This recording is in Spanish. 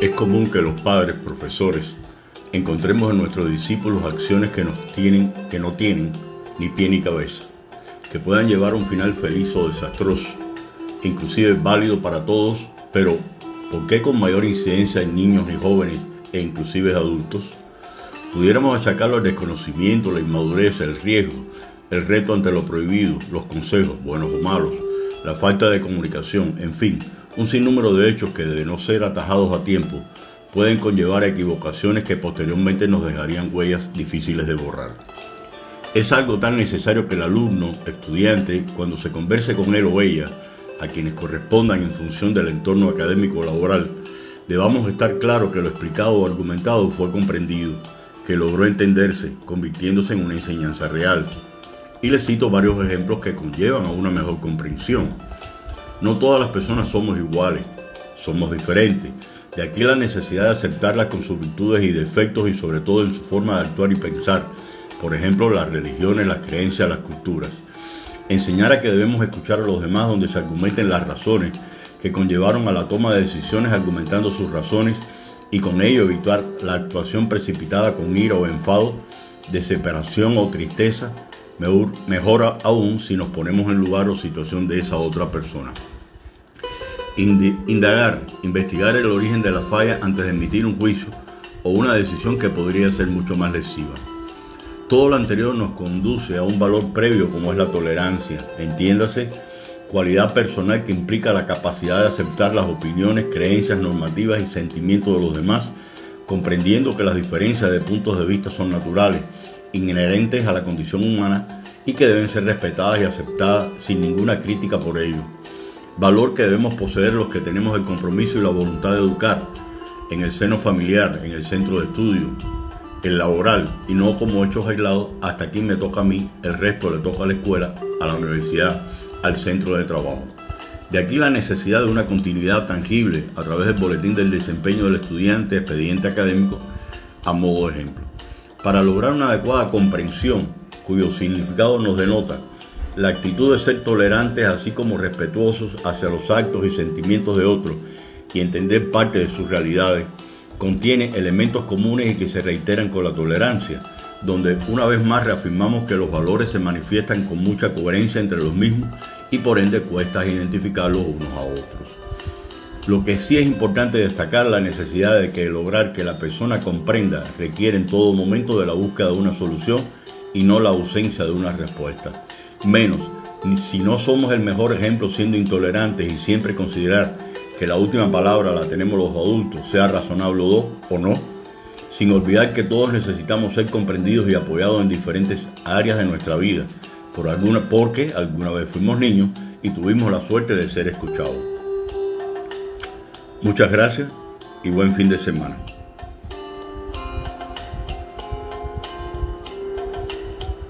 Es común que los padres, profesores, encontremos en nuestros discípulos acciones que, nos tienen, que no tienen ni pie ni cabeza, que puedan llevar a un final feliz o desastroso, inclusive válido para todos, pero ¿por qué con mayor incidencia en niños y jóvenes e inclusive adultos? Pudiéramos achacarlo al desconocimiento, la inmadurez, el riesgo, el reto ante lo prohibido, los consejos, buenos o malos, la falta de comunicación, en fin, un sinnúmero de hechos que de no ser atajados a tiempo pueden conllevar equivocaciones que posteriormente nos dejarían huellas difíciles de borrar. Es algo tan necesario que el alumno, estudiante, cuando se converse con él o ella, a quienes correspondan en función del entorno académico laboral, debamos estar claros que lo explicado o argumentado fue comprendido, que logró entenderse, convirtiéndose en una enseñanza real. Y les cito varios ejemplos que conllevan a una mejor comprensión. No todas las personas somos iguales, somos diferentes. De aquí la necesidad de aceptarlas con sus virtudes y defectos y sobre todo en su forma de actuar y pensar. Por ejemplo, las religiones, las creencias, las culturas. Enseñar a que debemos escuchar a los demás donde se argumenten las razones que conllevaron a la toma de decisiones argumentando sus razones y con ello evitar la actuación precipitada con ira o enfado, desesperación o tristeza, mejor aún si nos ponemos en lugar o situación de esa otra persona. Indagar, investigar el origen de la falla antes de emitir un juicio o una decisión que podría ser mucho más lesiva. Todo lo anterior nos conduce a un valor previo como es la tolerancia, entiéndase, cualidad personal que implica la capacidad de aceptar las opiniones, creencias, normativas y sentimientos de los demás, comprendiendo que las diferencias de puntos de vista son naturales, inherentes a la condición humana y que deben ser respetadas y aceptadas sin ninguna crítica por ello valor que debemos poseer los que tenemos el compromiso y la voluntad de educar en el seno familiar, en el centro de estudio, el laboral y no como hechos aislados, hasta aquí me toca a mí, el resto le toca a la escuela, a la universidad, al centro de trabajo. De aquí la necesidad de una continuidad tangible a través del boletín del desempeño del estudiante, expediente académico, a modo de ejemplo. Para lograr una adecuada comprensión, cuyo significado nos denota la actitud de ser tolerantes así como respetuosos hacia los actos y sentimientos de otros y entender parte de sus realidades, contiene elementos comunes y que se reiteran con la tolerancia, donde una vez más reafirmamos que los valores se manifiestan con mucha coherencia entre los mismos y por ende cuesta identificarlos unos a otros. Lo que sí es importante destacar la necesidad de que lograr que la persona comprenda requiere en todo momento de la búsqueda de una solución y no la ausencia de una respuesta menos si no somos el mejor ejemplo siendo intolerantes y siempre considerar que la última palabra la tenemos los adultos, sea razonable o no, sin olvidar que todos necesitamos ser comprendidos y apoyados en diferentes áreas de nuestra vida, por alguna, porque alguna vez fuimos niños y tuvimos la suerte de ser escuchados. Muchas gracias y buen fin de semana.